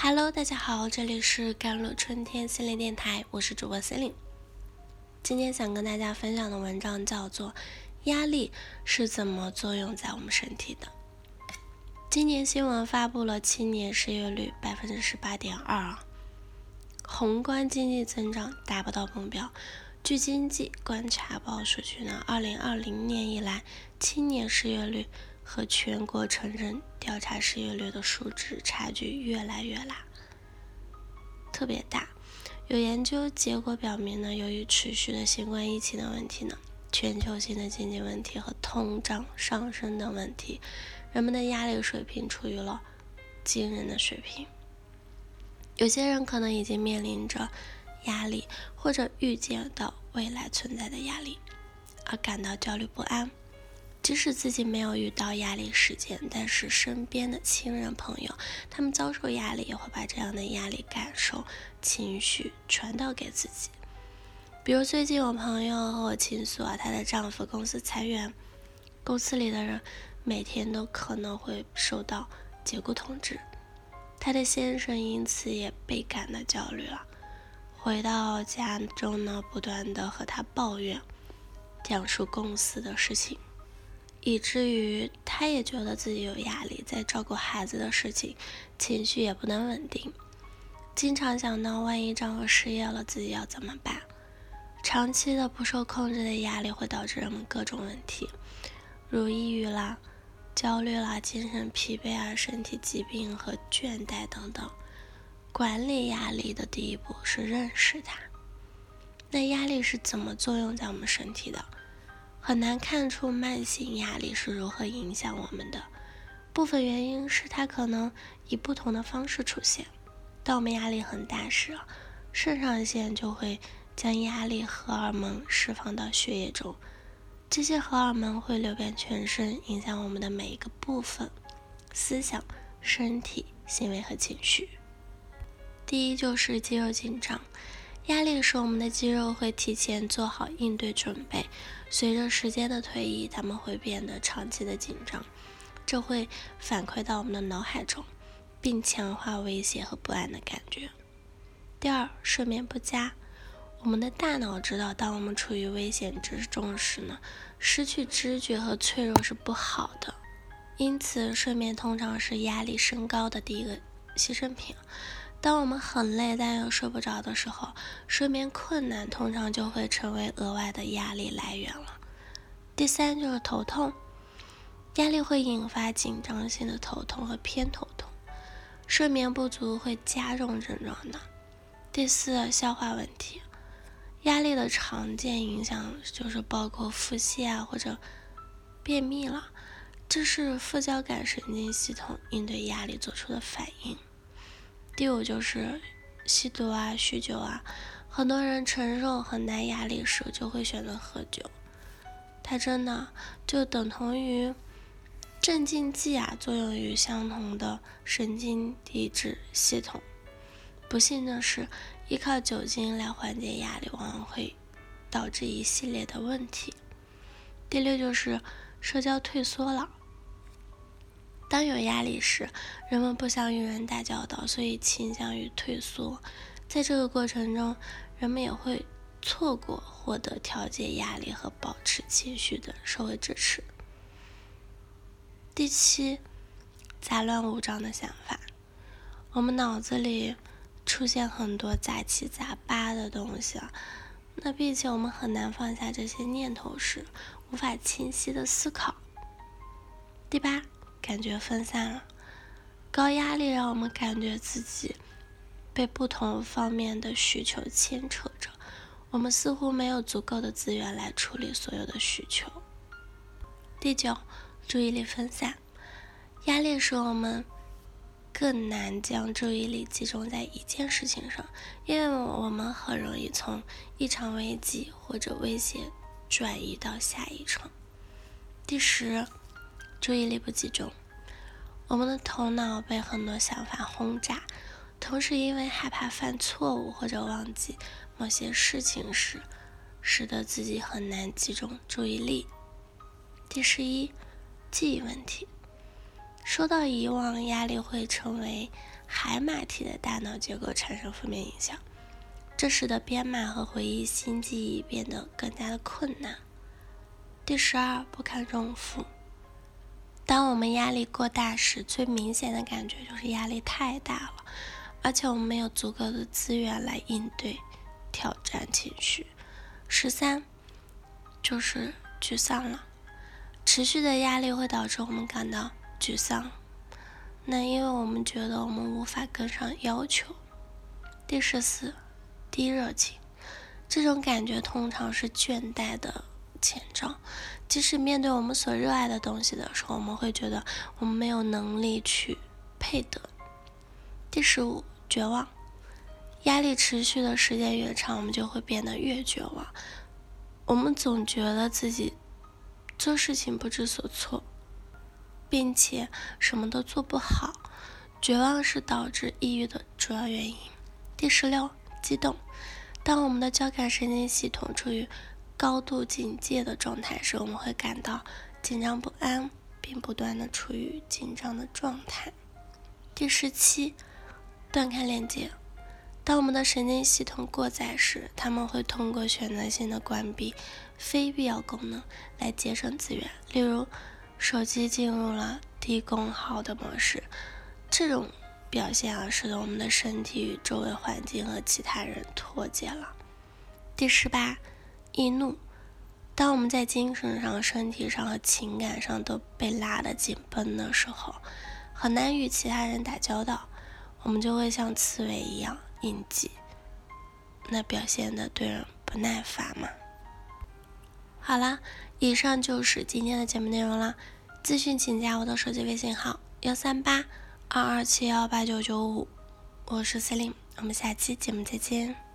Hello，大家好，这里是甘露春天心灵电台，我是主播心灵。今天想跟大家分享的文章叫做《压力是怎么作用在我们身体的》。今年新闻发布了七年失业率百分之十八点二，宏观经济增长达不到目标。据经济观察报数据呢，二零二零年以来，青年失业率。和全国城镇调查失业率的数值差距越来越大，特别大。有研究结果表明呢，由于持续的新冠疫情的问题呢，全球性的经济问题和通胀上升等问题，人们的压力水平处于了惊人的水平。有些人可能已经面临着压力，或者预见到未来存在的压力，而感到焦虑不安。即使自己没有遇到压力事件，但是身边的亲人朋友，他们遭受压力，也会把这样的压力感受、情绪传导给自己。比如最近我朋友和我倾诉啊，她的丈夫公司裁员，公司里的人每天都可能会受到解雇通知，她的先生因此也倍感的焦虑了。回到家中呢，不断的和她抱怨，讲述公司的事情。以至于他也觉得自己有压力，在照顾孩子的事情，情绪也不能稳定，经常想到万一丈夫失业了，自己要怎么办？长期的不受控制的压力会导致人们各种问题，如抑郁啦、焦虑啦、精神疲惫啊、身体疾病和倦怠等等。管理压力的第一步是认识它。那压力是怎么作用在我们身体的？很难看出慢性压力是如何影响我们的。部分原因是它可能以不同的方式出现。当我们压力很大时，肾上腺就会将压力荷尔蒙释放到血液中，这些荷尔蒙会流遍全身，影响我们的每一个部分、思想、身体、行为和情绪。第一就是肌肉紧张。压力使我们的肌肉会提前做好应对准备，随着时间的推移，它们会变得长期的紧张，这会反馈到我们的脑海中，并强化威胁和不安的感觉。第二，睡眠不佳，我们的大脑知道，当我们处于危险之中时呢，失去知觉和脆弱是不好的，因此睡眠通常是压力升高的第一个牺牲品。当我们很累但又睡不着的时候，睡眠困难通常就会成为额外的压力来源了。第三就是头痛，压力会引发紧张性的头痛和偏头痛，睡眠不足会加重症状的。第四，消化问题，压力的常见影响就是包括腹泻啊或者便秘了，这是副交感神经系统应对压力做出的反应。第五就是吸毒啊、酗酒啊，很多人承受很大压力时就会选择喝酒，它真的就等同于镇静剂啊，作用于相同的神经递质系统。不幸的是，依靠酒精来缓解压力，往往会导致一系列的问题。第六就是社交退缩了。当有压力时，人们不想与人打交道，所以倾向于退缩。在这个过程中，人们也会错过获得调节压力和保持情绪的社会支持。第七，杂乱无章的想法，我们脑子里出现很多杂七杂八的东西，那并且我们很难放下这些念头时，无法清晰的思考。第八。感觉分散了，高压力让我们感觉自己被不同方面的需求牵扯着，我们似乎没有足够的资源来处理所有的需求。第九，注意力分散，压力使我们更难将注意力集中在一件事情上，因为我们很容易从一场危机或者威胁转移到下一场。第十。注意力不集中，我们的头脑被很多想法轰炸，同时因为害怕犯错误或者忘记某些事情时，使得自己很难集中注意力。第十一，记忆问题。说到遗忘，压力会成为海马体的大脑结构产生负面影响，这使得编码和回忆新记忆变得更加的困难。第十二，不堪重负。当我们压力过大时，最明显的感觉就是压力太大了，而且我们没有足够的资源来应对挑战情绪。十三，就是沮丧了。持续的压力会导致我们感到沮丧，那因为我们觉得我们无法跟上要求。第十四，低热情，这种感觉通常是倦怠的前兆。即使面对我们所热爱的东西的时候，我们会觉得我们没有能力去配得。第十五，绝望，压力持续的时间越长，我们就会变得越绝望。我们总觉得自己。做事情不知所措，并且什么都做不好，绝望是导致抑郁的主要原因。第十六，激动。当我们的交感神经系统处于高度警戒的状态时，我们会感到紧张不安，并不断的处于紧张的状态。第十七，断开连接。当我们的神经系统过载时，他们会通过选择性的关闭非必要功能来节省资源。例如，手机进入了低功耗的模式。这种表现啊，使得我们的身体与周围环境和其他人脱节了。第十八，易怒。当我们在精神上、身体上和情感上都被拉得紧绷的时候，很难与其他人打交道，我们就会像刺猬一样。应激，那表现的对人不耐烦嘛。好啦，以上就是今天的节目内容了。咨询请加我的手机微信号：幺三八二二七幺八九九五，我是 Celine，我们下期节目再见。